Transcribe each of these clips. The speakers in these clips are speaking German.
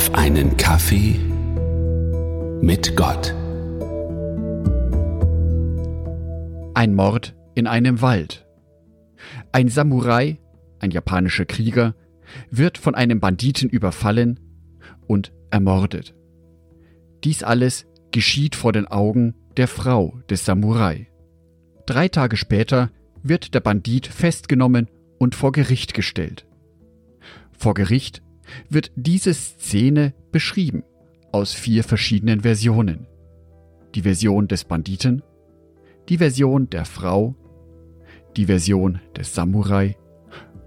auf einen Kaffee mit Gott. Ein Mord in einem Wald. Ein Samurai, ein japanischer Krieger, wird von einem Banditen überfallen und ermordet. Dies alles geschieht vor den Augen der Frau des Samurai. Drei Tage später wird der Bandit festgenommen und vor Gericht gestellt. Vor Gericht wird diese Szene beschrieben aus vier verschiedenen Versionen. Die Version des Banditen, die Version der Frau, die Version des Samurai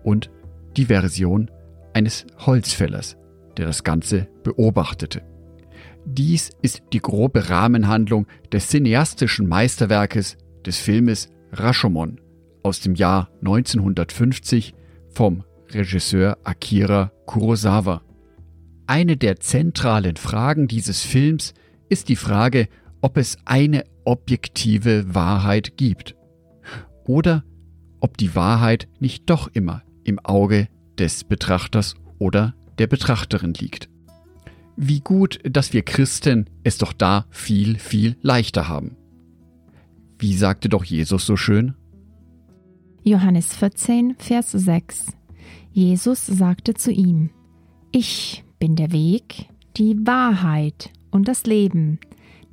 und die Version eines Holzfällers, der das Ganze beobachtete. Dies ist die grobe Rahmenhandlung des cineastischen Meisterwerkes des Filmes Rashomon aus dem Jahr 1950 vom Regisseur Akira Kurosawa. Eine der zentralen Fragen dieses Films ist die Frage, ob es eine objektive Wahrheit gibt oder ob die Wahrheit nicht doch immer im Auge des Betrachters oder der Betrachterin liegt. Wie gut, dass wir Christen es doch da viel, viel leichter haben. Wie sagte doch Jesus so schön? Johannes 14, Vers 6 Jesus sagte zu ihm, Ich bin der Weg, die Wahrheit und das Leben.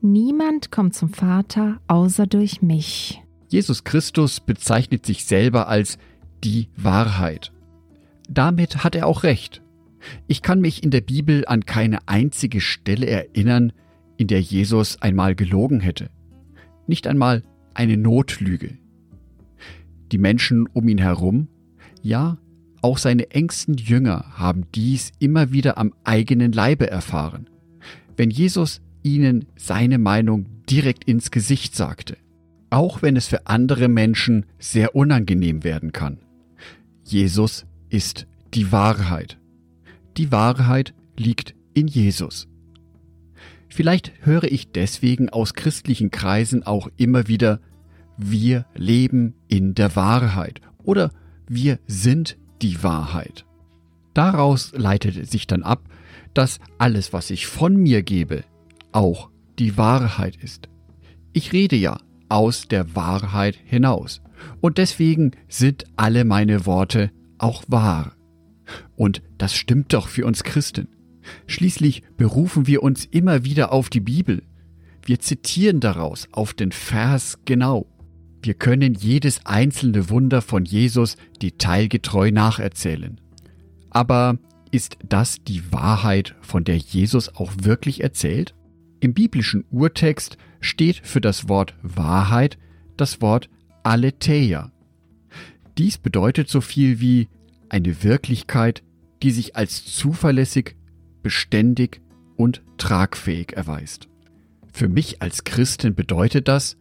Niemand kommt zum Vater außer durch mich. Jesus Christus bezeichnet sich selber als die Wahrheit. Damit hat er auch recht. Ich kann mich in der Bibel an keine einzige Stelle erinnern, in der Jesus einmal gelogen hätte. Nicht einmal eine Notlüge. Die Menschen um ihn herum, ja, auch seine engsten Jünger haben dies immer wieder am eigenen Leibe erfahren, wenn Jesus ihnen seine Meinung direkt ins Gesicht sagte, auch wenn es für andere Menschen sehr unangenehm werden kann. Jesus ist die Wahrheit. Die Wahrheit liegt in Jesus. Vielleicht höre ich deswegen aus christlichen Kreisen auch immer wieder, wir leben in der Wahrheit oder wir sind die Wahrheit. Daraus leitet sich dann ab, dass alles, was ich von mir gebe, auch die Wahrheit ist. Ich rede ja aus der Wahrheit hinaus. Und deswegen sind alle meine Worte auch wahr. Und das stimmt doch für uns Christen. Schließlich berufen wir uns immer wieder auf die Bibel. Wir zitieren daraus auf den Vers genau. Wir können jedes einzelne Wunder von Jesus detailgetreu nacherzählen. Aber ist das die Wahrheit, von der Jesus auch wirklich erzählt? Im biblischen Urtext steht für das Wort Wahrheit das Wort Aletheia. Dies bedeutet so viel wie eine Wirklichkeit, die sich als zuverlässig, beständig und tragfähig erweist. Für mich als Christin bedeutet das,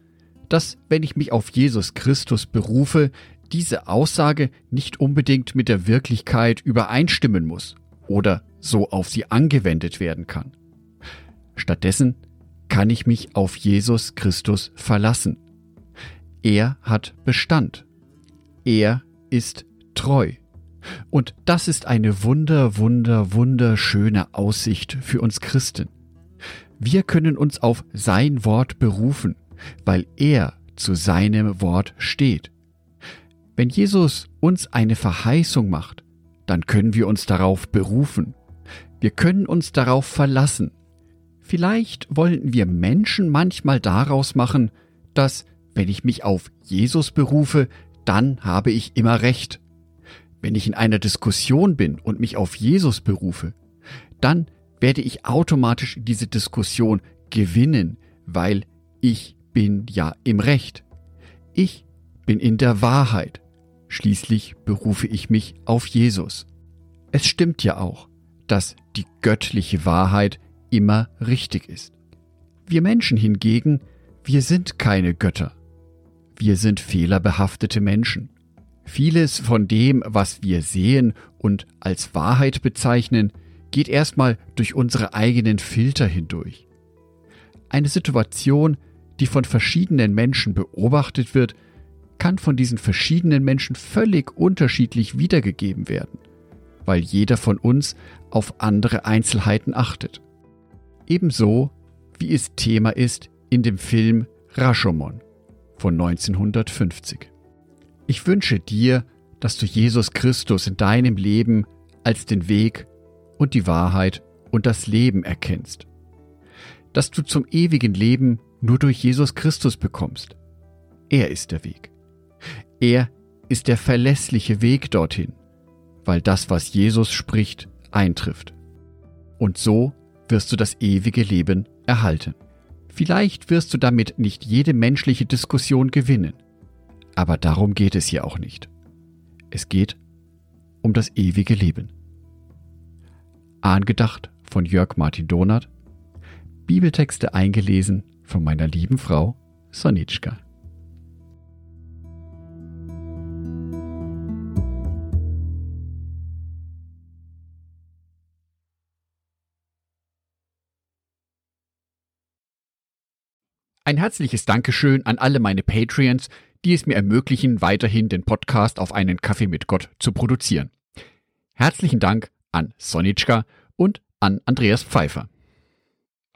dass, wenn ich mich auf Jesus Christus berufe, diese Aussage nicht unbedingt mit der Wirklichkeit übereinstimmen muss oder so auf sie angewendet werden kann. Stattdessen kann ich mich auf Jesus Christus verlassen. Er hat Bestand. Er ist treu. Und das ist eine wunder, wunder, wunderschöne Aussicht für uns Christen. Wir können uns auf sein Wort berufen weil er zu seinem Wort steht. Wenn Jesus uns eine Verheißung macht, dann können wir uns darauf berufen. Wir können uns darauf verlassen. Vielleicht wollten wir Menschen manchmal daraus machen, dass, wenn ich mich auf Jesus berufe, dann habe ich immer recht. Wenn ich in einer Diskussion bin und mich auf Jesus berufe, dann werde ich automatisch diese Diskussion gewinnen, weil ich bin ja im Recht. Ich bin in der Wahrheit. Schließlich berufe ich mich auf Jesus. Es stimmt ja auch, dass die göttliche Wahrheit immer richtig ist. Wir Menschen hingegen, wir sind keine Götter. Wir sind fehlerbehaftete Menschen. Vieles von dem, was wir sehen und als Wahrheit bezeichnen, geht erstmal durch unsere eigenen Filter hindurch. Eine Situation die von verschiedenen Menschen beobachtet wird, kann von diesen verschiedenen Menschen völlig unterschiedlich wiedergegeben werden. weil jeder von uns auf andere Einzelheiten achtet. Ebenso wie es Thema ist in dem Film Rashomon von 1950. Ich wünsche dir, dass du Jesus Christus in deinem Leben als den Weg und die Wahrheit und das Leben erkennst. Dass du zum ewigen Leben nur durch Jesus Christus bekommst. Er ist der Weg. Er ist der verlässliche Weg dorthin, weil das, was Jesus spricht, eintrifft. Und so wirst du das ewige Leben erhalten. Vielleicht wirst du damit nicht jede menschliche Diskussion gewinnen, aber darum geht es hier auch nicht. Es geht um das ewige Leben. Angedacht von Jörg Martin Donath, Bibeltexte eingelesen von meiner lieben Frau Sonitschka. Ein herzliches Dankeschön an alle meine Patreons, die es mir ermöglichen, weiterhin den Podcast auf einen Kaffee mit Gott zu produzieren. Herzlichen Dank an Sonitschka und an Andreas Pfeiffer.